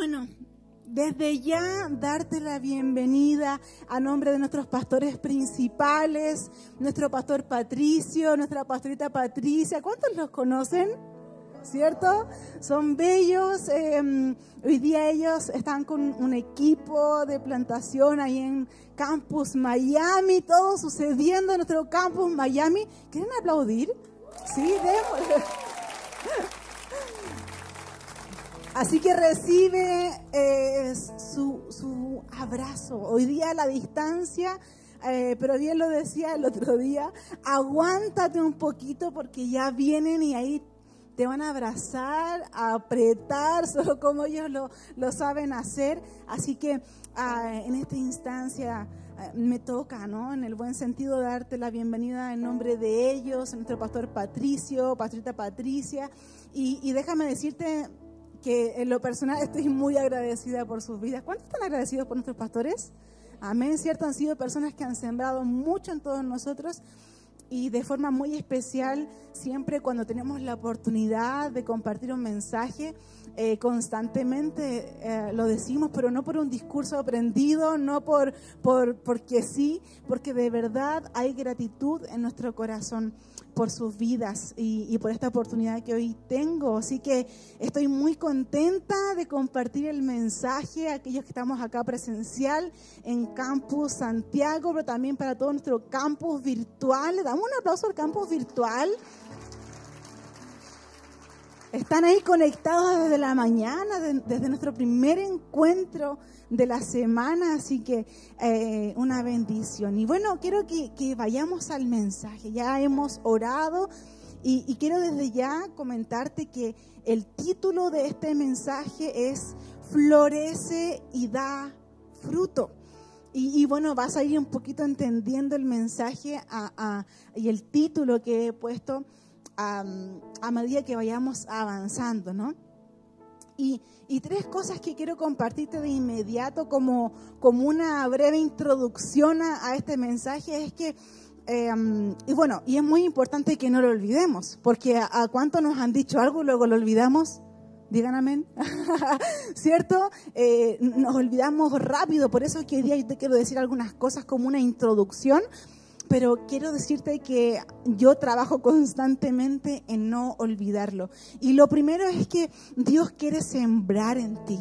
bueno, desde ya darte la bienvenida a nombre de nuestros pastores principales, nuestro pastor Patricio, nuestra pastorita Patricia. ¿Cuántos los conocen? ¿Cierto? Son bellos. Em, hoy día ellos están con un equipo de plantación ahí en Campus Miami, todo sucediendo en nuestro Campus Miami. ¿Quieren aplaudir? Sí, démosle. Así que recibe eh, su, abrazo. Hoy día la distancia, eh, pero bien lo decía el otro día, aguántate un poquito porque ya vienen y ahí te van a abrazar, a apretar, solo como ellos lo, lo saben hacer. Así que ah, en esta instancia ah, me toca, ¿no? En el buen sentido, darte la bienvenida en nombre de ellos, nuestro pastor Patricio, pastorita Patricia. Y déjame decirte, que en lo personal estoy muy agradecida por sus vidas. ¿Cuántos están agradecidos por nuestros pastores? Amén, cierto, han sido personas que han sembrado mucho en todos nosotros y de forma muy especial, siempre cuando tenemos la oportunidad de compartir un mensaje, eh, constantemente eh, lo decimos, pero no por un discurso aprendido, no por, por porque sí, porque de verdad hay gratitud en nuestro corazón por sus vidas y, por esta oportunidad que hoy tengo. Así que estoy muy contenta de compartir el mensaje a aquellos que estamos acá presencial en Campus Santiago, pero también para todo nuestro campus virtual. Le damos un aplauso al campus virtual. Están ahí conectados desde la mañana, desde nuestro primer encuentro de la semana, así que eh, una bendición. Y bueno, quiero que, vayamos al mensaje. Ya hemos orado y, quiero desde ya comentarte que el título de este mensaje es Florece y da fruto. Y, bueno, vas a ir un poquito entendiendo el mensaje y el título que he puesto a, a medida que vayamos avanzando, ¿no? Y, tres cosas que quiero compartirte de inmediato como, como una breve introducción a, este mensaje es que, em, y bueno, y es muy importante que no lo olvidemos, porque a, cuánto nos han dicho algo y luego lo olvidamos. Digan amén. ¿Cierto? Eh, nos olvidamos rápido, por eso que hoy día te quiero decir algunas cosas como una introducción pero quiero decirte que yo trabajo constantemente en no olvidarlo. Y lo primero es que Dios quiere sembrar en ti.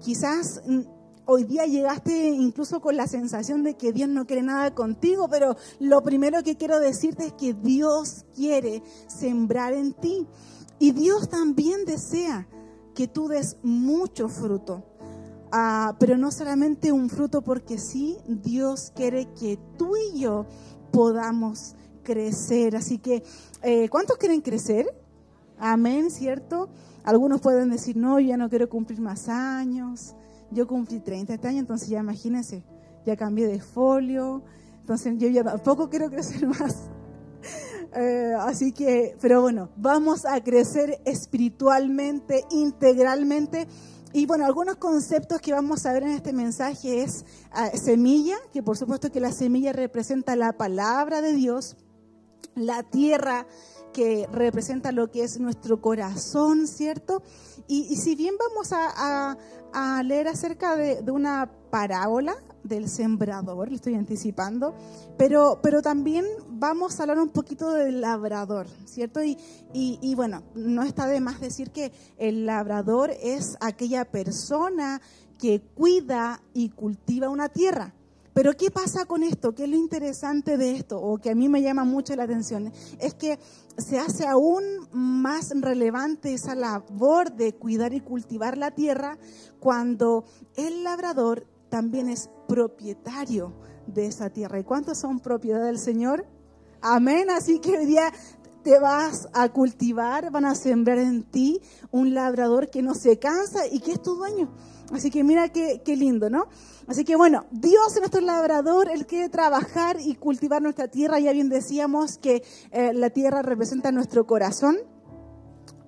Quizás mm, hoy día llegaste incluso con la sensación de que Dios no quiere nada contigo, pero lo primero que quiero decirte es que Dios quiere sembrar en ti. Y Dios también desea que tú des mucho fruto. Ah, pero no solamente un fruto porque sí, Dios quiere que tú y yo podamos crecer. Así que, eh, ¿cuántos quieren crecer? Amén, ¿cierto? Algunos pueden decir, no, ya no quiero cumplir más años. Yo cumplí 30 este años, entonces ya imagínense, ya cambié de folio, entonces yo ya tampoco quiero crecer más. Eh, así que, pero bueno, vamos a crecer espiritualmente, integralmente y bueno, algunos conceptos que vamos a ver en este mensaje es ah, semilla, que por supuesto que la semilla representa la palabra de Dios, la tierra que representa lo que es nuestro corazón, ¿cierto? Y, si bien vamos a, leer acerca de, de, una parábola del sembrador, le estoy anticipando, pero, pero también vamos a hablar un poquito del labrador, ¿cierto? Y, y, bueno, no está de más decir que el labrador es aquella persona que cuida y cultiva una tierra. Pero ¿qué pasa con esto? ¿Qué es lo interesante de esto? O que a mí me llama mucho la atención. Es que se hace aún más relevante esa labor de cuidar y cultivar la tierra cuando el labrador también es propietario de esa tierra. ¿Y cuántos son propiedad del Señor? Amén. Así que hoy día te vas a cultivar, van a sembrar en ti un labrador que no se cansa y que es tu dueño. Así que mira qué, lindo, ¿no? Así que bueno, Dios es nuestro labrador, Él quiere trabajar y cultivar nuestra tierra. Ya bien decíamos que eh, la tierra representa nuestro corazón.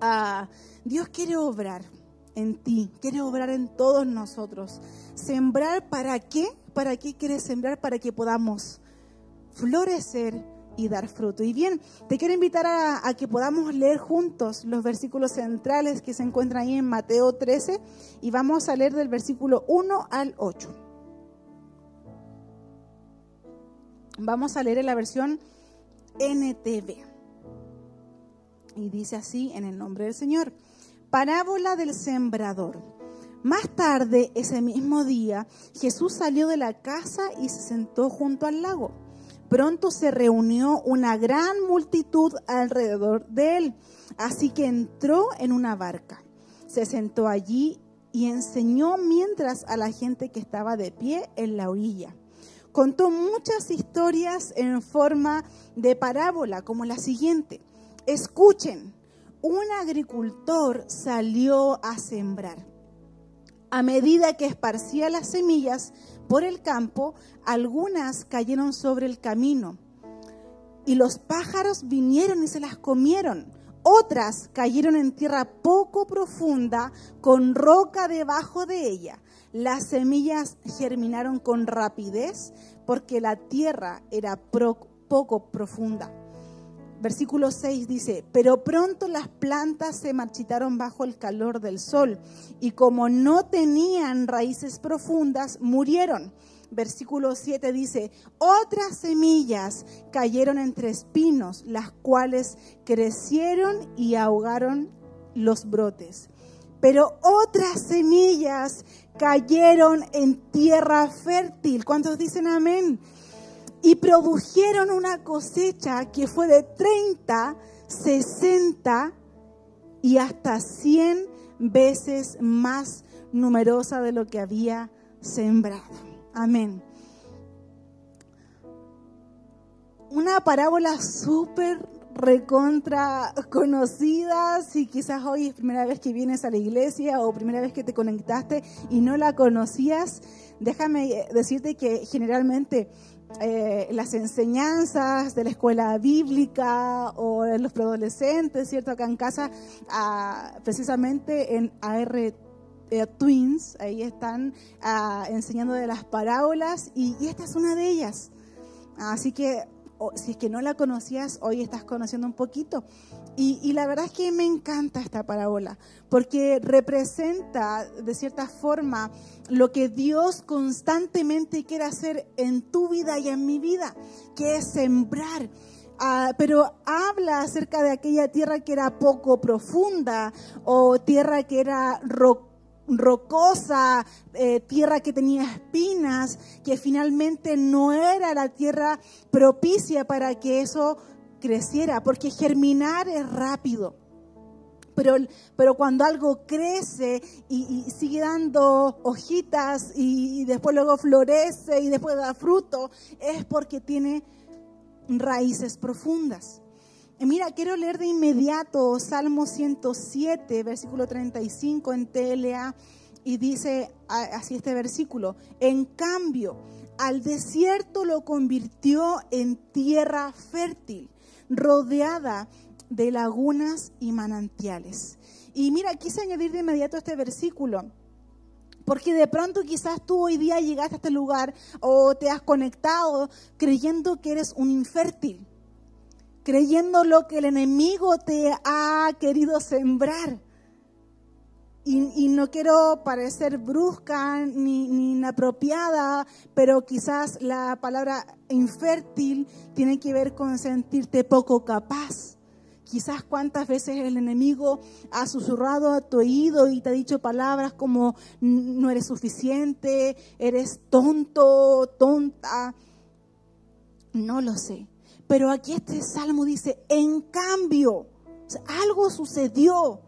Ah, Dios quiere obrar en ti, quiere obrar en todos nosotros. Sembrar para qué? ¿Para qué quiere sembrar? Para que podamos florecer y dar fruto. Y bien, te quiero invitar a, que podamos leer juntos los versículos centrales que se encuentran ahí en Mateo 13 y vamos a leer del versículo 1 al 8. Vamos a leer en la versión NTV. Y dice así en el nombre del Señor. Parábola del sembrador. Más tarde, ese mismo día, Jesús salió de la casa y se sentó junto al lago. Pronto se reunió una gran multitud alrededor de él, así que entró en una barca. Se sentó allí y enseñó mientras a la gente que estaba de pie en la orilla. Contó muchas historias en forma de parábola, como la siguiente. Escuchen, un agricultor salió a sembrar. A medida que esparcía las semillas por el campo, algunas cayeron sobre el camino y los pájaros vinieron y se las comieron. Otras cayeron en tierra poco profunda con roca debajo de ella. Las semillas germinaron con rapidez porque la tierra era poco profunda. Versículo 6 dice, pero pronto las plantas se marchitaron bajo el calor del sol y como no tenían raíces profundas, murieron. Versículo 7 dice, otras semillas cayeron entre espinos, las cuales crecieron y ahogaron los brotes. Pero otras semillas cayeron en tierra fértil. ¿Cuántos dicen amén? Y produjeron una cosecha que fue de 30, 60 y hasta 100 veces más numerosa de lo que había sembrado. Amén. Una parábola súper recontra conocida, si quizás hoy es primera vez que vienes a la iglesia o primera vez que te conectaste y no la conocías, déjame decirte que generalmente eh, las enseñanzas de la escuela bíblica o de los preadolescentes, ¿cierto? Acá en casa, ah, precisamente en AR eh, Twins, ahí están ah, enseñando de las parábolas y esta es una de ellas. Así que si es que no la conocías, hoy estás conociendo un poquito. Y, la verdad es que me encanta esta parábola, porque representa de cierta forma lo que Dios constantemente quiere hacer en tu vida y en mi vida, que es sembrar. Ah, pero habla acerca de aquella tierra que era poco profunda o tierra que era rocosa rocosa, eh, tierra que tenía espinas, que finalmente no era la tierra propicia para que eso creciera, porque germinar es rápido. Pero, pero cuando algo crece y, sigue dando hojitas y, y después luego florece y después da fruto, es porque tiene raíces profundas. Mira, quiero leer de inmediato Salmo 107, versículo 35 en TLA, y dice así este versículo, en cambio, al desierto lo convirtió en tierra fértil, rodeada de lagunas y manantiales. Y mira, quise añadir de inmediato este versículo. Porque de pronto quizás tú hoy día llegaste a este lugar o te has conectado creyendo que eres un infértil creyendo lo que el enemigo te ha querido sembrar. Y, no quiero parecer brusca ni, ni, inapropiada, pero quizás la palabra infértil tiene que ver con sentirte poco capaz. Quizás cuántas veces el enemigo ha susurrado a tu oído y te ha dicho palabras como no eres suficiente, eres tonto, tonta. No lo sé. Pero aquí este salmo dice, en cambio, algo sucedió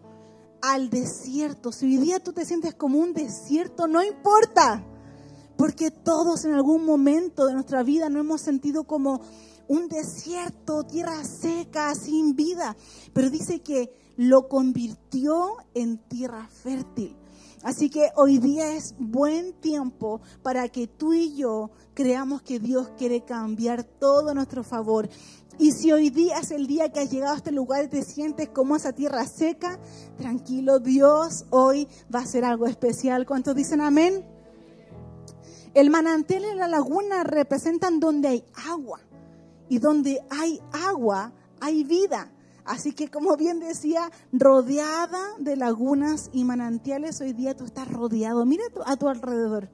al desierto. Si hoy día tú te sientes como un desierto, no importa. Porque todos en algún momento de nuestra vida no hemos sentido como un desierto, tierra seca, sin vida. Pero dice que lo convirtió en tierra fértil. Así que hoy día es buen tiempo para que tú y yo creamos que Dios quiere cambiar todo nuestro favor. Y si hoy día es el día que has llegado a este lugar y te sientes como esa tierra seca, tranquilo, Dios hoy va a hacer algo especial. ¿Cuántos dicen amén? El manantial y la laguna representan donde hay agua. Y donde hay agua, hay vida. Así que como bien decía, rodeada de lagunas y manantiales, hoy día tú estás rodeado. Mira a tu alrededor.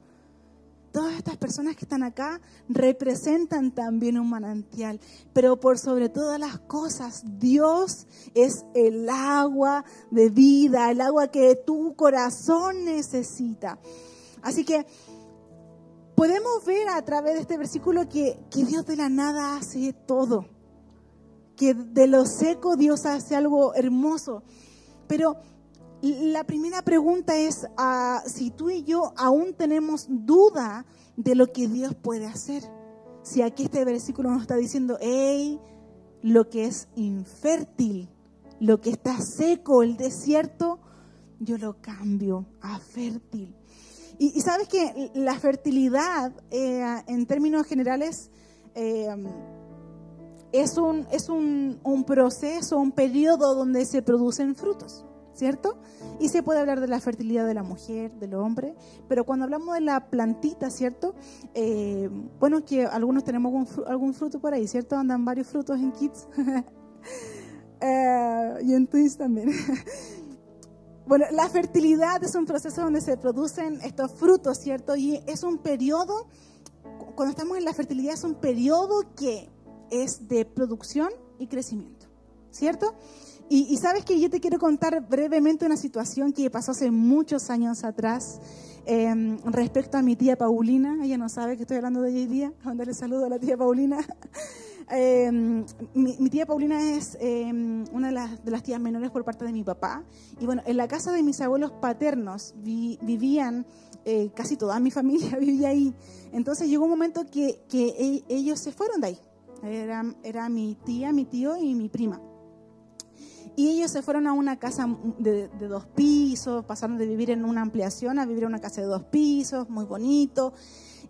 Todas estas personas que están acá representan también un manantial, pero por sobre todas las cosas, Dios es el agua de vida, el agua que tu corazón necesita. Así que podemos ver a través de este versículo que, que Dios de la nada hace todo que de lo seco Dios hace algo hermoso. Pero la primera pregunta es ah, si tú y yo aún tenemos duda de lo que Dios puede hacer. Si aquí este versículo nos está diciendo, hey, lo que es infértil, lo que está seco, el desierto, yo lo cambio a fértil. Y, sabes que la fertilidad, eh, en términos generales, eh, es un, es un, un proceso, un periodo donde se producen frutos. ¿cierto? Y se puede hablar de la fertilidad de la mujer, del hombre, pero cuando hablamos de la plantita, ¿cierto? Eh, bueno, que algunos tenemos algún, fruto por ahí, ¿cierto? Andan varios frutos en Kids eh, y en Twins también. bueno, la fertilidad es un proceso donde se producen estos frutos, ¿cierto? Y es un periodo, cuando estamos en la fertilidad, es un periodo que es de producción y crecimiento, ¿cierto? Y, sabes que yo te quiero contar brevemente una situación que pasó hace muchos años atrás em, respecto a mi tía Paulina. Ella no sabe que estoy hablando de ella día. le saludo a la tía Paulina. Em, mi, tía Paulina es em, una de las, de las, tías menores por parte de mi papá. Y bueno, en la casa de mis abuelos paternos vivían eh, casi toda mi familia, vivía ahí. Entonces llegó un momento que, que e, ellos se fueron de ahí. Era, era mi tía, mi tío y mi prima. Y ellos se fueron a una casa de, dos pisos, pasaron de vivir en una ampliación a vivir en una casa de dos pisos, muy bonito.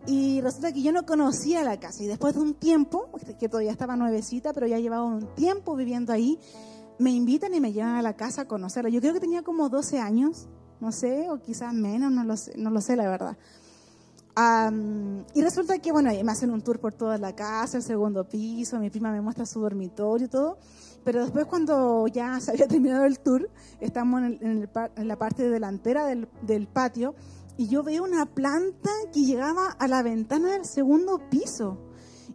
Y resulta que yo no conocía la casa. Y después de un tiempo, que todavía estaba nuevecita, pero ya llevaba un tiempo viviendo ahí, me invitan y me llevan a la casa a conocerla. Yo creo que tenía como 12 años, no sé, o quizás menos, no lo sé, no lo sé la verdad. Y resulta que, bueno, me hacen un tour por toda la casa, el segundo piso, mi prima me muestra su dormitorio y todo. Pero después cuando ya se había terminado el tour, estamos en, la parte delantera del, patio y yo veo una planta que llegaba a la ventana del segundo piso.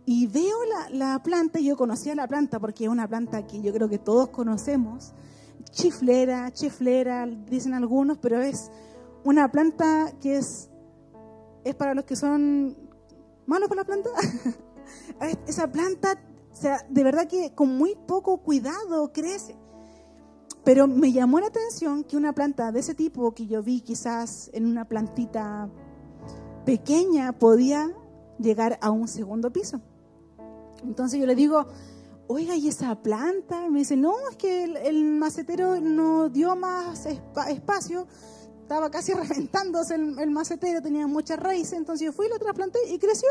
Y veo la, planta, y yo conocía la planta porque es una planta que yo creo que todos conocemos, chiflera, chiflera, dicen algunos, pero es una planta que es, es para los que son malos por la planta. Esa planta o sea, de verdad que con muy poco cuidado crece. Pero me llamó la atención que una planta de ese tipo que yo vi quizás en una plantita pequeña podía llegar a un segundo piso. Entonces yo le digo, oiga, ¿y esa planta? Me dice, no, es que el, macetero no dio más espacio, estaba casi reventándose el, el, macetero, tenía muchas raíces, entonces yo fui, lo trasplanté y creció.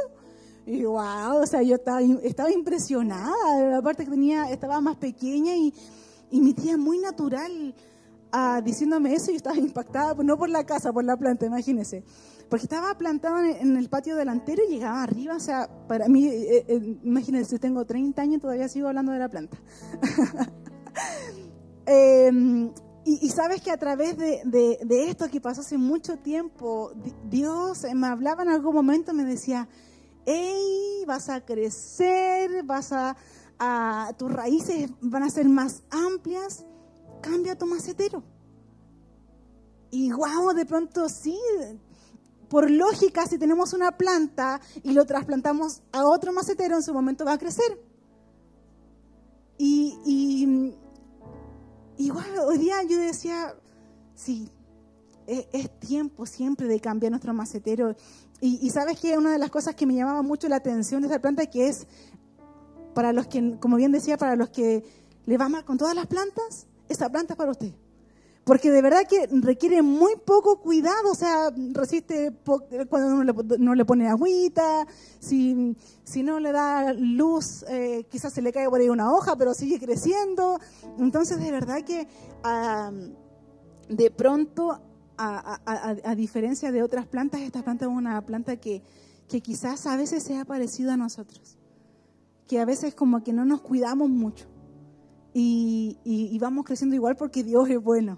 Y wow, o sea, yo estaba, estaba impresionada, aparte que tenía, estaba más pequeña y, y mi tía muy natural ah, diciéndome eso y estaba impactada, no por la casa, por la planta, imagínese. Porque estaba plantada en, el patio delantero y llegaba arriba, o sea, para mí, eh, eh, imagínense, tengo 30 años todavía sigo hablando de la planta. Em, y, sabes que a través de, esto que pasó hace mucho tiempo, Dios me hablaba en algún momento, me decía, hey, vas a crecer, vas a, tus raíces van a ser más amplias, cambia tu macetero. Y wow, de pronto sí, por lógica, si tenemos una planta y lo trasplantamos a otro macetero, en su momento va a crecer. Y, hoy día yo decía, sí, es, es, tiempo siempre de cambiar nuestro macetero. Y, sabes que una de las cosas que me llamaba mucho la atención de esta planta que es, para los que, como bien decía, para los que le va mal con todas las plantas, esta planta es para usted. Porque de verdad que requiere muy poco cuidado, o sea, resiste cuando uno le, no le pone agüita, si, si no le da luz, eh, quizás se le cae por ahí una hoja, pero sigue creciendo. Entonces, de verdad que de pronto a, diferencia de otras plantas, esta planta es una planta que, que quizás a veces sea parecida a nosotros. que a veces como que no nos cuidamos mucho y, y, vamos creciendo igual porque Dios es bueno.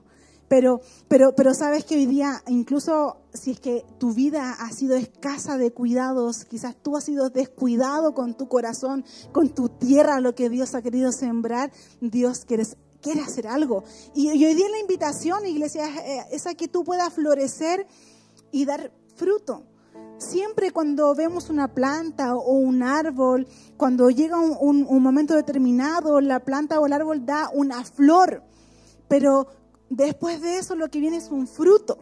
Pero, pero, pero sabes que hoy día, incluso si es que tu vida ha sido escasa de cuidados, quizás tú has sido descuidado con tu corazón, con tu tierra, lo que Dios ha querido sembrar, Dios quiere, quiere hacer algo. Y, hoy día la invitación, iglesia, es a que tú puedas florecer y dar fruto. Siempre cuando vemos una planta o un árbol, cuando llega un, momento determinado, la planta o el árbol da una flor, pero después de eso lo que viene es un fruto.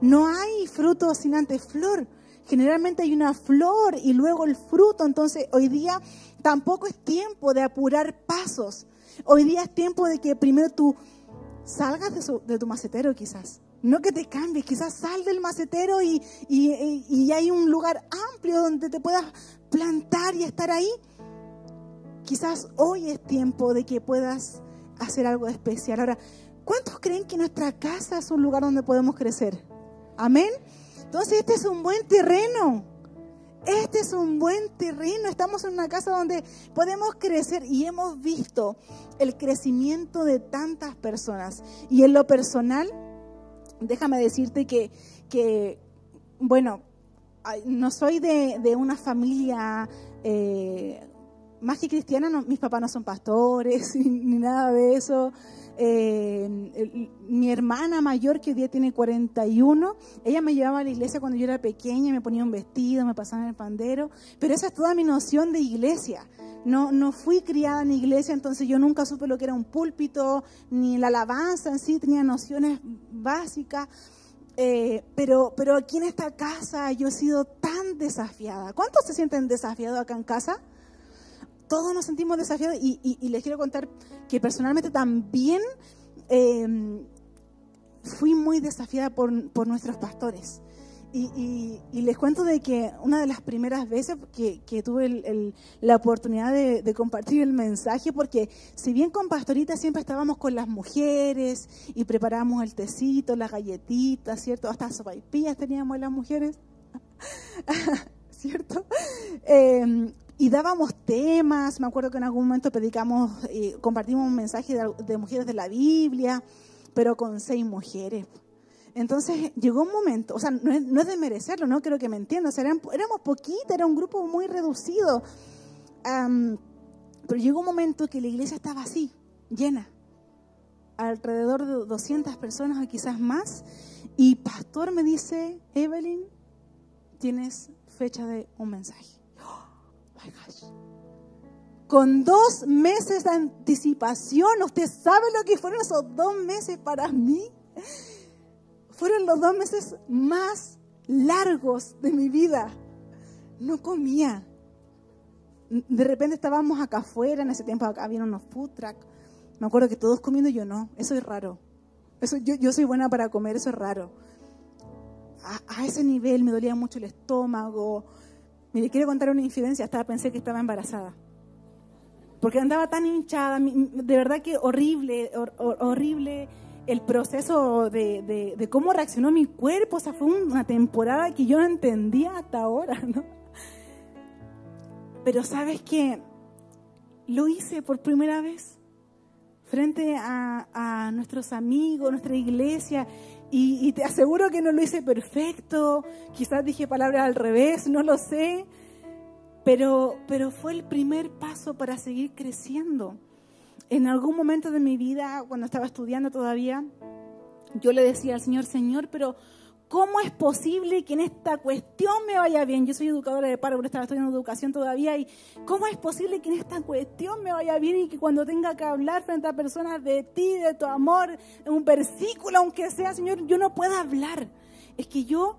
No hay fruto sin antes flor. Generalmente hay una flor y luego el fruto. Entonces hoy día tampoco es tiempo de apurar pasos. Hoy día es tiempo de que primero tú salgas de, de tu macetero quizás no que te cambies, quizás sal del macetero y, y, hay un lugar amplio donde te puedas plantar y estar ahí. Quizás hoy es tiempo de que puedas hacer algo especial. Ahora, ¿cuántos creen que nuestra casa es un lugar donde podemos crecer? Amén. Entonces este es un buen terreno. Este es un buen terreno. Estamos en una casa donde podemos crecer y hemos visto el crecimiento de tantas personas. Y en lo personal, déjame decirte que, que bueno, no soy de, de una familia eh, más que cristiana, mis papás no son pastores ni nada de eso. Eh, mi hermana mayor, que hoy día tiene 41, ella me llevaba a la iglesia cuando yo era pequeña, me ponía un vestido, me pasaba en el pandero, pero esa es toda mi noción de iglesia. No, no fui criada en iglesia, entonces yo nunca supe lo que era un púlpito, ni la alabanza en sí, tenía nociones básicas. Eh, pero, pero aquí en esta casa yo he sido tan desafiada. ¿Cuántos se sienten desafiados acá en casa? Todos nos sentimos desafiados y, les quiero contar que personalmente también eh, fui muy desafiada por, por nuestros pastores. Y, les cuento de que una de las primeras veces que, tuve la oportunidad de, compartir el mensaje, porque si bien con Pastorita siempre estábamos con las mujeres y preparábamos el tecito, las galletitas, ¿cierto? Hasta sopaipillas teníamos las mujeres, ¿cierto? Em, y dábamos temas, me acuerdo que en algún momento predicamos, eh, compartimos un mensaje de mujeres de la Biblia, pero con seis mujeres. Entonces llegó un momento, o sea, no es, de merecerlo, no creo que me entiendan, éramos poquitas, era un grupo muy reducido, pero llegó un momento que la iglesia estaba así, llena, alrededor de 200 personas o quizás más, y pastor me dice, Evelyn, tienes fecha de un mensaje. Gosh. Con dos meses de anticipación, ¿usted sabe lo que fueron esos dos meses para mí? fueron los dos meses más largos de mi vida. No comía. De repente estábamos acá afuera, en ese tiempo acá había unos food truck. Me acuerdo que todos comiendo, yo no. Eso es raro. Eso, yo, yo soy buena para comer, eso es raro. A, ese nivel me dolía mucho el estómago. Mire, quiero contar una infidencia. Hasta pensé que estaba embarazada. Porque andaba tan hinchada. De verdad que horrible, horrible el proceso de, cómo reaccionó mi cuerpo. O sea, fue una temporada que yo no entendía hasta ahora, ¿no? Pero sabes que lo hice por primera vez frente a, nuestros amigos, nuestra iglesia, y, te aseguro que no lo hice perfecto, quizás dije palabras al revés, no lo sé, pero, pero fue el primer paso para seguir creciendo. En algún momento de mi vida, cuando estaba estudiando todavía, yo le decía al Señor, Señor, pero ¿cómo es posible que en esta cuestión me vaya bien? Yo soy educadora de paro, pero estaba estudiando educación todavía, y ¿cómo es posible que en esta cuestión me vaya bien y que cuando tenga que hablar frente a personas de ti, de tu amor, un versículo, aunque sea, Señor, yo no pueda hablar? Es que yo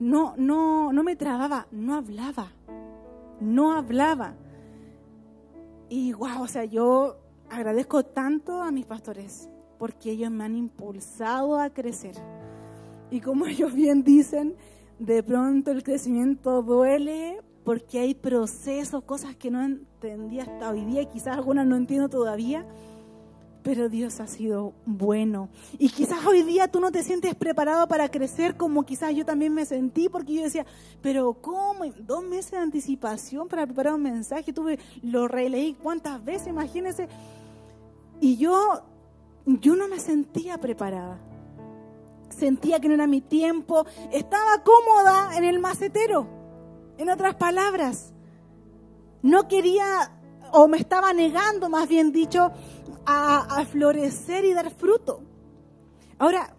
no, no, no me trababa, no hablaba, no hablaba. Y wow, o sea, yo agradezco tanto a mis pastores porque ellos me han impulsado a crecer. Y como ellos bien dicen, de pronto el crecimiento duele porque hay procesos, cosas que no entendí hasta hoy día, quizás algunas no entiendo todavía, pero Dios ha sido bueno. Y quizás hoy día tú no te sientes preparado para crecer como quizás yo también me sentí, porque yo decía, pero ¿cómo? Dos meses de anticipación para preparar un mensaje. Tuve, lo releí cuántas veces, imagínense. Y yo, yo no me sentía preparada. Sentía que no era mi tiempo. Estaba cómoda en el macetero. En otras palabras, no quería, o me estaba negando, más bien dicho, a, florecer y dar fruto. Ahora,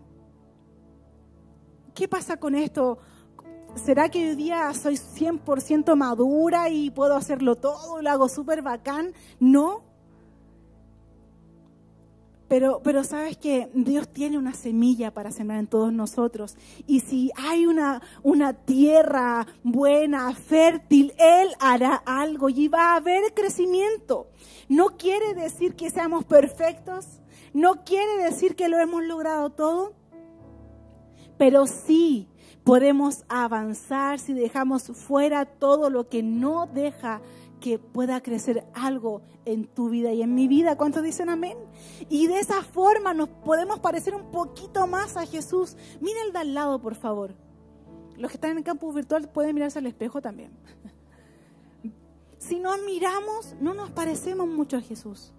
¿qué pasa con esto? ¿Será que hoy día soy 100% madura y puedo hacerlo todo lo hago súper bacán? No. Pero, pero sabes que Dios tiene una semilla para sembrar en todos nosotros. Y si hay una, una tierra buena, fértil, Él hará algo y va a haber crecimiento. No quiere decir que seamos perfectos. No quiere decir que lo hemos logrado todo. Pero sí podemos avanzar si dejamos fuera todo lo que no deja que pueda crecer algo en tu vida y en mi vida. ¿Cuántos dicen amén? Y de esa forma nos podemos parecer un poquito más a Jesús. Mira el de al lado, por favor. Los que están en el campus virtual pueden mirarse al espejo también. Si nos miramos, no nos parecemos mucho a Jesús.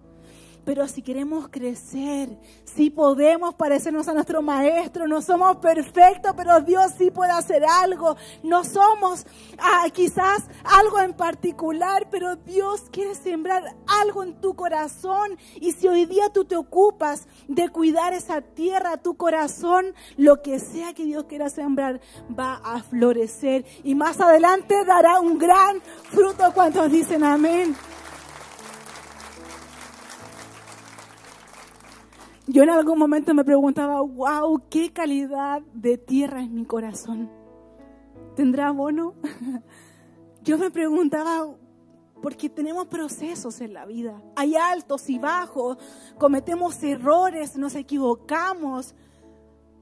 Pero si queremos crecer, si podemos parecernos a nuestro maestro, no somos perfectos, pero Dios sí puede hacer algo. No somos ah, quizás algo en particular, pero Dios quiere sembrar algo en tu corazón. Y si hoy día tú te ocupas de cuidar esa tierra, tu corazón, lo que sea que Dios quiera sembrar va a florecer. Y más adelante dará un gran fruto. ¿Cuántos dicen amén? Yo en algún momento me preguntaba, wow, qué calidad de tierra es mi corazón. ¿Tendrá abono? Yo me preguntaba, porque tenemos procesos en la vida. Hay altos y bajos, cometemos errores, nos equivocamos,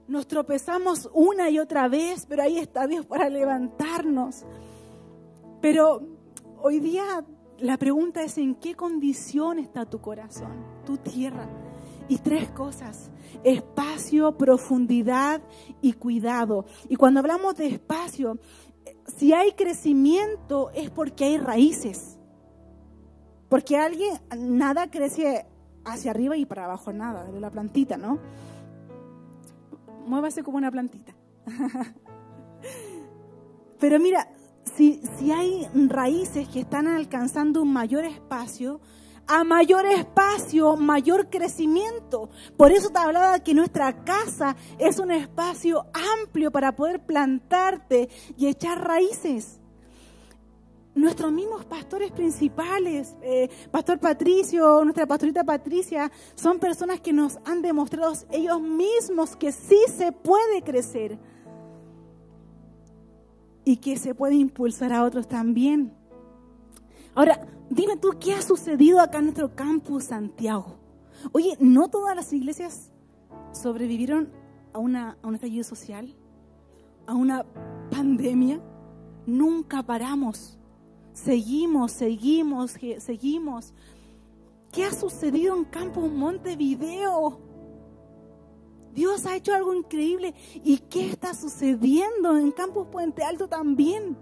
nos tropezamos una y otra vez, pero ahí está Dios para levantarnos. Pero hoy día la pregunta es en qué condición está tu corazón, tu tierra. Y tres cosas, espacio, profundidad y cuidado. Y cuando hablamos de espacio, si hay crecimiento es porque hay raíces. Porque alguien, nada crece hacia arriba y para abajo, nada, de la plantita, ¿no? Muévase como una plantita. Pero mira, si, si hay raíces que están alcanzando un mayor espacio, a mayor espacio, mayor crecimiento. Por eso te hablaba que nuestra casa es un espacio amplio para poder plantarte y echar raíces. Nuestros mismos pastores principales, eh, Pastor Patricio, nuestra pastorita Patricia, son personas que nos han demostrado ellos mismos que sí se puede crecer y que se puede impulsar a otros también. Ahora, dime tú, ¿qué ha sucedido acá en nuestro campus Santiago? Oye, ¿no todas las iglesias sobrevivieron a, una, estallido social? ¿A una pandemia? Nunca paramos. Seguimos, seguimos, seguimos. ¿Qué ha sucedido en Campus Montevideo? Dios ha hecho algo increíble. ¿Y qué está sucediendo en Campus Puente Alto también?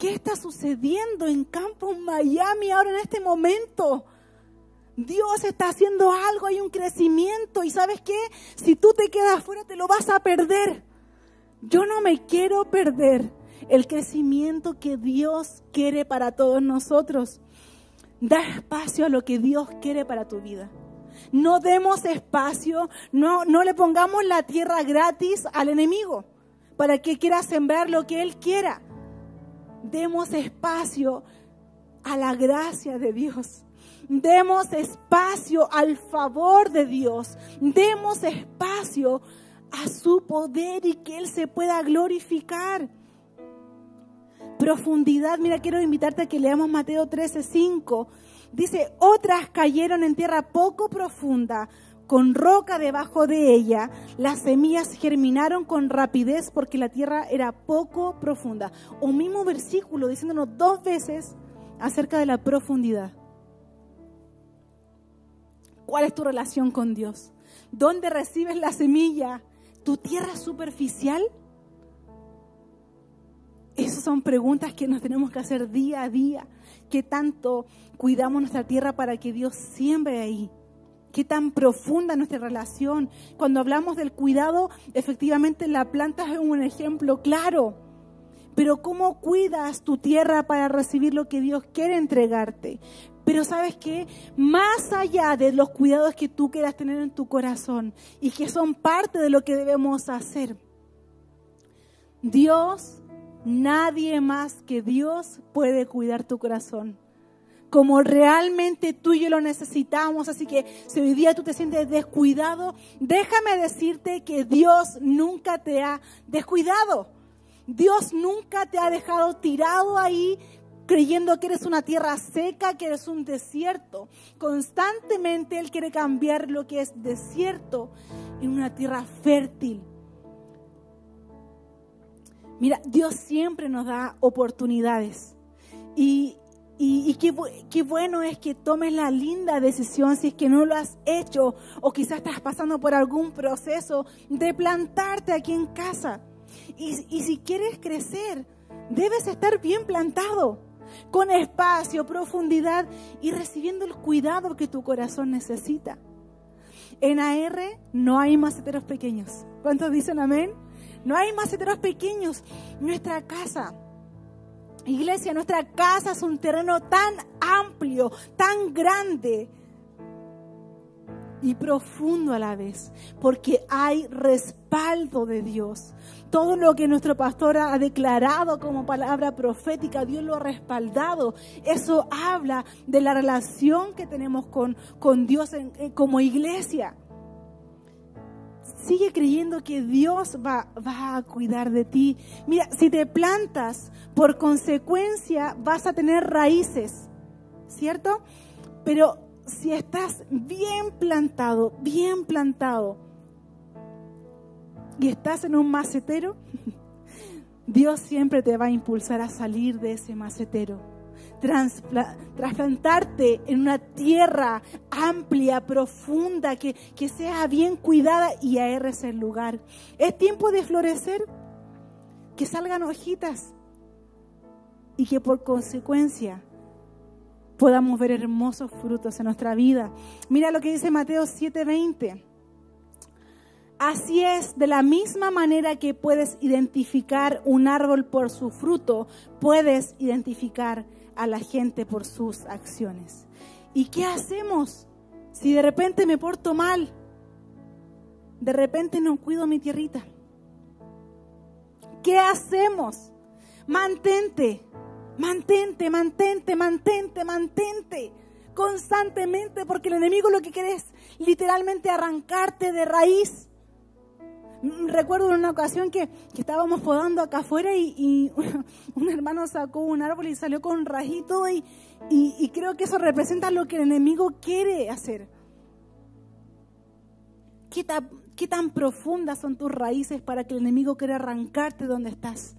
¿Qué está sucediendo en Campus Miami ahora en este momento? Dios está haciendo algo, hay un crecimiento y sabes qué, si tú te quedas fuera te lo vas a perder. Yo no me quiero perder el crecimiento que Dios quiere para todos nosotros. Da espacio a lo que Dios quiere para tu vida. No demos espacio, no, no le pongamos la tierra gratis al enemigo para que quiera sembrar lo que él quiera demos espacio a la gracia de Dios. Demos espacio al favor de Dios. Demos espacio a su poder y que Él se pueda glorificar. Profundidad, mira, quiero invitarte a que leamos Mateo 13, 5. Dice, otras cayeron en tierra poco profunda con roca debajo de ella, las semillas germinaron con rapidez porque la tierra era poco profunda. Un mismo versículo diciéndonos dos veces acerca de la profundidad. ¿Cuál es tu relación con Dios? ¿Dónde recibes la semilla? ¿Tu tierra superficial? Esas son preguntas que nos tenemos que hacer día a día. ¿Qué tanto cuidamos nuestra tierra para que Dios siembre ahí? ¿Qué tan profunda nuestra relación? Cuando hablamos del cuidado, efectivamente la planta es un ejemplo claro. Pero ¿cómo cuidas tu tierra para recibir lo que Dios quiere entregarte? Pero sabes qué, más allá de los cuidados que tú quieras tener en tu corazón y que son parte de lo que debemos hacer, Dios Nadie más que Dios puede cuidar tu corazón. Como realmente tú y yo lo necesitamos. Así que si hoy día tú te sientes descuidado, déjame decirte que Dios nunca te ha descuidado. Dios nunca te ha dejado tirado ahí creyendo que eres una tierra seca, que eres un desierto. Constantemente Él quiere cambiar lo que es desierto en una tierra fértil Mira, Dios siempre nos da oportunidades. Y, qué, bueno es que tomes la linda decisión si es que no lo has hecho o quizás estás pasando por algún proceso de plantarte aquí en casa. Y, y si quieres crecer, debes estar bien plantado, con espacio, profundidad y recibiendo el cuidado que tu corazón necesita. En AR no hay maceteros pequeños. ¿Cuántos dicen amén? No hay maceteros pequeños. Nuestra casa, iglesia, nuestra casa es un terreno tan amplio, tan grande y profundo a la vez, porque hay respaldo de Dios. Todo lo que nuestro pastor ha declarado como palabra profética, Dios lo ha respaldado. Eso habla de la relación que tenemos con, con Dios como iglesia sigue creyendo que Dios va, va, a cuidar de ti. Mira, si te plantas, por consecuencia vas a tener raíces, ¿cierto? Pero si estás bien plantado, bien plantado, y estás en un macetero, Dios siempre te va a impulsar a salir de ese macetero trasplantarte en una tierra amplia, profunda, que, que sea bien cuidada y a es el lugar. Es tiempo de florecer, que salgan hojitas y que por consecuencia podamos ver hermosos frutos en nuestra vida. Mira lo que dice Mateo 7:20. Así es, de la misma manera que puedes identificar un árbol por su fruto, puedes identificar a la gente por sus acciones. ¿Y qué hacemos si de repente me porto mal? De repente no cuido mi tierrita. ¿Qué hacemos? Mantente, mantente, mantente, mantente, mantente constantemente porque el enemigo lo que quiere es literalmente arrancarte de raíz. Recuerdo una ocasión que, estábamos podando acá afuera y, un hermano sacó un árbol y salió con un rajito y, y, creo que eso representa lo que el enemigo quiere hacer. ¿Qué tan, ¿Qué tan profundas son tus raíces para que el enemigo quiera arrancarte donde estás?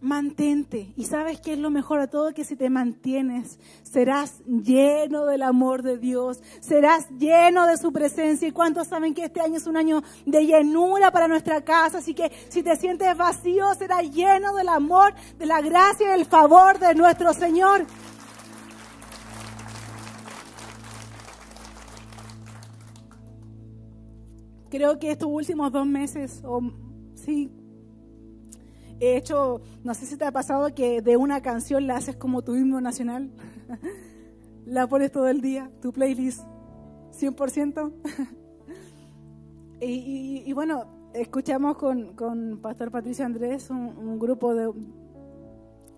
Mantente. Y sabes que es lo mejor de todo, que si te mantienes, serás lleno del amor de Dios, serás lleno de su presencia. ¿Y cuántos saben que este año es un año de llenura para nuestra casa? Así que si te sientes vacío, serás lleno del amor, de la gracia y del favor de nuestro Señor. Creo que estos últimos dos meses, o sí, He hecho, no sé si te ha pasado que de una canción la haces como tu himno nacional. la pones todo el día, tu playlist, 100%. y, y, bueno, escuchamos con, con Pastor Patricio Andrés un, grupo de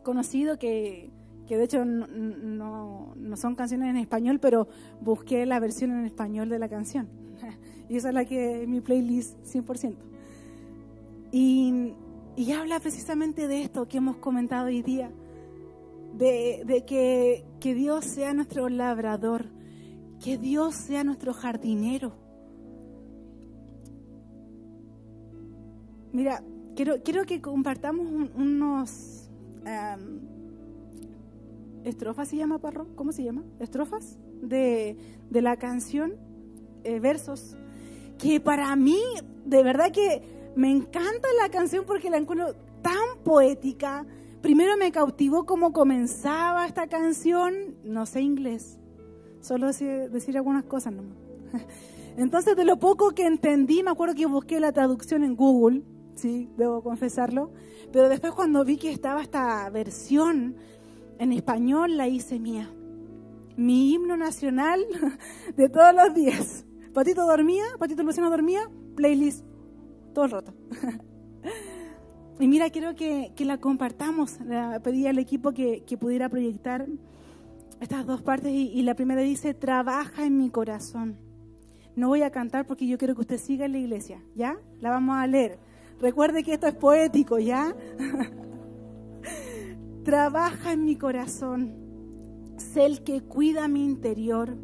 conocido que, que de hecho no, no, no, son canciones en español, pero busqué la versión en español de la canción. y esa es la que mi playlist 100%. Y y habla precisamente de esto que hemos comentado hoy día, de, que, Dios sea nuestro labrador, que Dios sea nuestro jardinero. Mira, quiero, quiero que compartamos unos, estrofas se llama, Parro, ¿cómo se llama? Estrofas de, de la canción, eh, versos, que para mí, de verdad que me encanta la canción porque la encuentro tan poética. Primero me cautivó cómo comenzaba esta canción, no sé inglés, solo decir, decir algunas cosas nomás. Entonces, de lo poco que entendí, me acuerdo que busqué la traducción en Google, sí, debo confesarlo, pero después cuando vi que estaba esta versión en español, la hice mía. Mi himno nacional de todos los días. Patito dormía, Patito Luciano dormía, playlist todo el rato. Y mira, quiero que, la compartamos. pedí al equipo que, pudiera proyectar estas dos partes y, la primera dice, trabaja en mi corazón. No voy a cantar porque yo quiero que usted siga en la iglesia, ¿ya? La vamos a leer. Recuerde que esto es poético, ¿ya? trabaja en mi corazón. Sé el que cuida mi interior.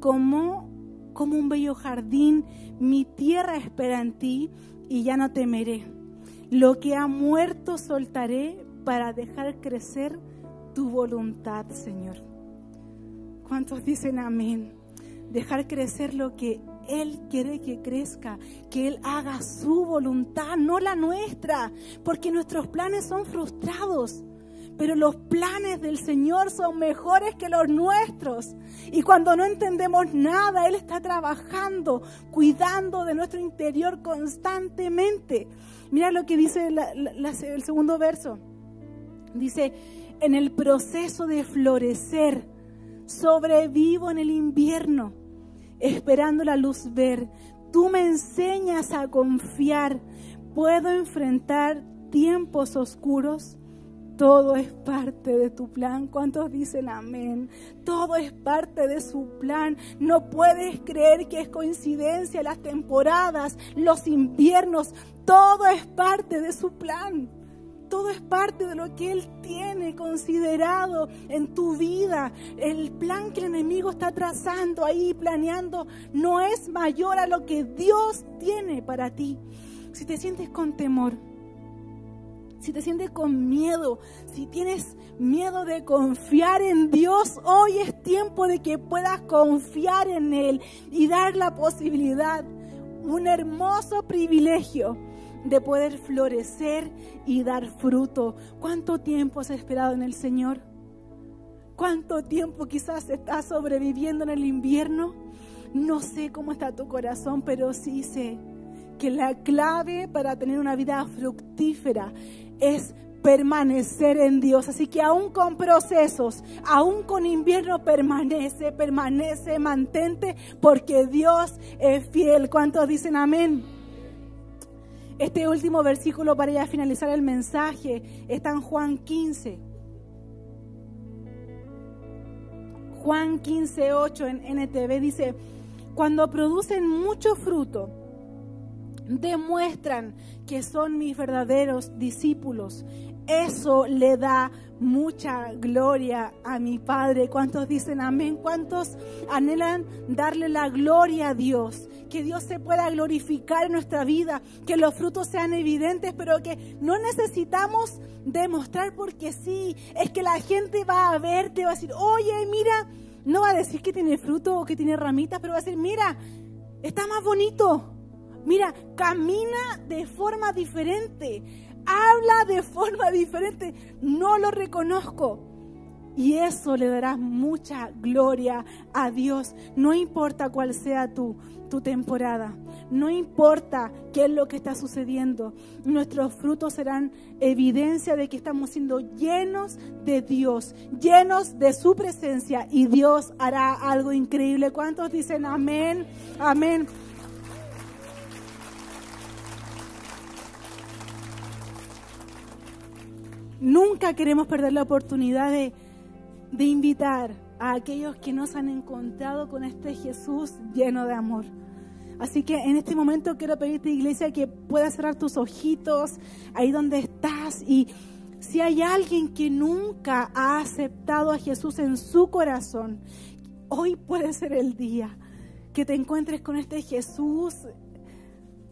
Como, como un bello jardín, mi tierra espera en ti y ya no temeré. Lo que ha muerto soltaré para dejar crecer tu voluntad, Señor. ¿Cuántos dicen amén? Dejar crecer lo que Él quiere que crezca, que Él haga su voluntad, no la nuestra, porque nuestros planes son frustrados pero los planes del Señor son mejores que los nuestros. Y cuando no entendemos nada, Él está trabajando, cuidando de nuestro interior constantemente. Mira lo que dice el segundo verso. Dice, en el proceso de florecer, sobrevivo en el invierno, esperando la luz ver. Tú me enseñas a confiar. Puedo enfrentar tiempos oscuros todo es parte de tu plan. ¿Cuántos dicen amén? Todo es parte de su plan. No puedes creer que es coincidencia las temporadas, los inviernos. Todo es parte de su plan. Todo es parte de lo que Él tiene considerado en tu vida. El plan que el enemigo está trazando ahí, planeando, no es mayor a lo que Dios tiene para ti. Si te sientes con temor, si te sientes con miedo, si tienes miedo de confiar en Dios, hoy es tiempo de que puedas confiar en Él y dar la posibilidad, un hermoso privilegio de poder florecer y dar fruto. ¿Cuánto tiempo has esperado en el Señor? ¿Cuánto tiempo quizás estás sobreviviendo en el invierno? No sé cómo está tu corazón, pero sí sé que la clave para tener una vida fructífera es permanecer en Dios. Así que aún con procesos, aún con invierno, permanece, permanece, mantente, porque Dios es fiel. ¿Cuántos dicen amén? Este último versículo para ya finalizar el mensaje está en Juan 15. Juan 15, 8 en NTV dice, cuando producen mucho fruto, demuestran que son mis verdaderos discípulos. Eso le da mucha gloria a mi Padre. ¿Cuántos dicen amén? ¿Cuántos anhelan darle la gloria a Dios? Que Dios se pueda glorificar en nuestra vida, que los frutos sean evidentes, pero que no necesitamos demostrar porque sí. Es que la gente va a verte, va a decir, oye, mira, no va a decir que tiene fruto o que tiene ramitas, pero va a decir, mira, está más bonito Mira, camina de forma diferente, habla de forma diferente, no lo reconozco. Y eso le dará mucha gloria a Dios. No importa cuál sea tu, tu temporada, no importa qué es lo que está sucediendo, nuestros frutos serán evidencia de que estamos siendo llenos de Dios, llenos de su presencia y Dios hará algo increíble. ¿Cuántos dicen amén? Amén. Nunca queremos perder la oportunidad de, invitar a aquellos que nos han encontrado con este Jesús lleno de amor. Así que en este momento quiero pedirte, iglesia, que puedas cerrar tus ojitos ahí donde estás y si hay alguien que nunca ha aceptado a Jesús en su corazón, hoy puede ser el día que te encuentres con este Jesús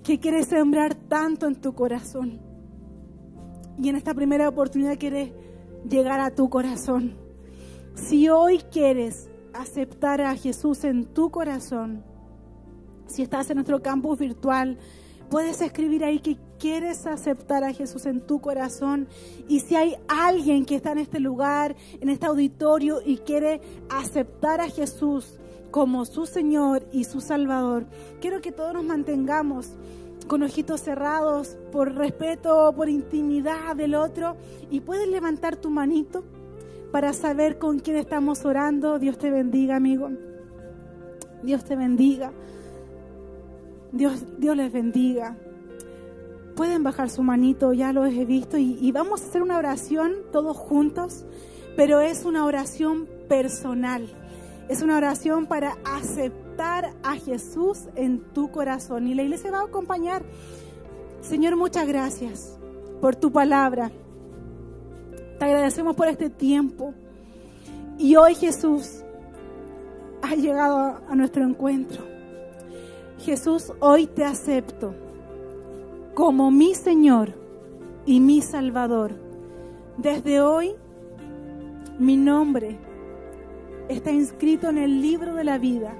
que quiere sembrar tanto en tu corazón y en esta primera oportunidad quiere llegar a tu corazón. Si hoy quieres aceptar a Jesús en tu corazón, si estás en nuestro campus virtual, puedes escribir ahí que quieres aceptar a Jesús en tu corazón. Y si hay alguien que está en este lugar, en este auditorio y quiere aceptar a Jesús como su Señor y su Salvador, quiero que todos nos mantengamos con ojitos cerrados por respeto, por intimidad del otro y puedes levantar tu manito para saber con quién estamos orando. Dios te bendiga, amigo. Dios te bendiga. Dios, Dios les bendiga. Pueden bajar su manito, ya lo he visto, y, y vamos a hacer una oración todos juntos, pero es una oración personal. Es una oración para aceptar a Jesús en tu corazón. Y la iglesia va a acompañar. Señor, muchas gracias por tu palabra. Te agradecemos por este tiempo. Y hoy Jesús ha llegado a nuestro encuentro. Jesús, hoy te acepto como mi Señor y mi Salvador. Desde hoy mi nombre está inscrito en el libro de la vida.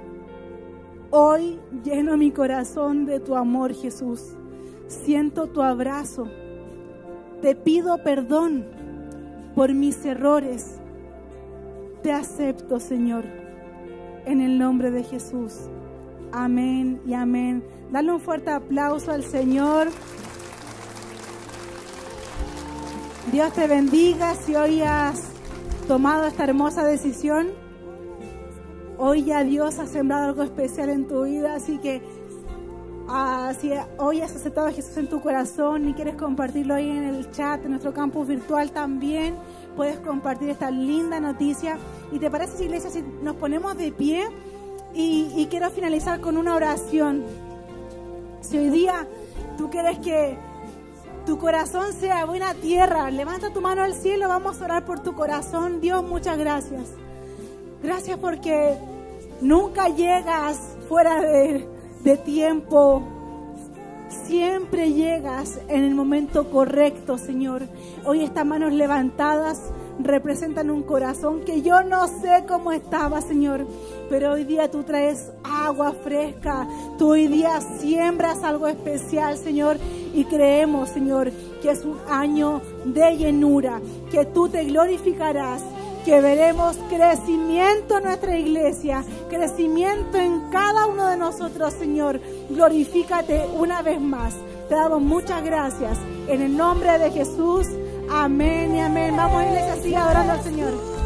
Hoy lleno mi corazón de tu amor, Jesús. Siento tu abrazo. Te pido perdón por mis errores. Te acepto, Señor, en el nombre de Jesús. Amén y amén. Dale un fuerte aplauso al Señor. Dios te bendiga si hoy has tomado esta hermosa decisión. Hoy ya Dios ha sembrado algo especial en tu vida, así que ah, si hoy has aceptado a Jesús en tu corazón y quieres compartirlo ahí en el chat, en nuestro campus virtual también, puedes compartir esta linda noticia. ¿Y te parece, iglesia, si nos ponemos de pie? Y, quiero finalizar con una oración. Si hoy día tú quieres que tu corazón sea buena tierra, levanta tu mano al cielo, vamos a orar por tu corazón. Dios, muchas gracias. Gracias porque nunca llegas fuera de, de tiempo. Siempre llegas en el momento correcto, Señor. Hoy estas manos levantadas representan un corazón que yo no sé cómo estaba, Señor. Pero hoy día tú traes agua fresca. Tú hoy día siembras algo especial, Señor. Y creemos, Señor, que es un año de llenura, que tú te glorificarás que veremos crecimiento en nuestra iglesia, crecimiento en cada uno de nosotros, Señor. Glorifícate una vez más. Te damos muchas gracias. En el nombre de Jesús. Amén y amén. Vamos, iglesia, siga adorando al Señor.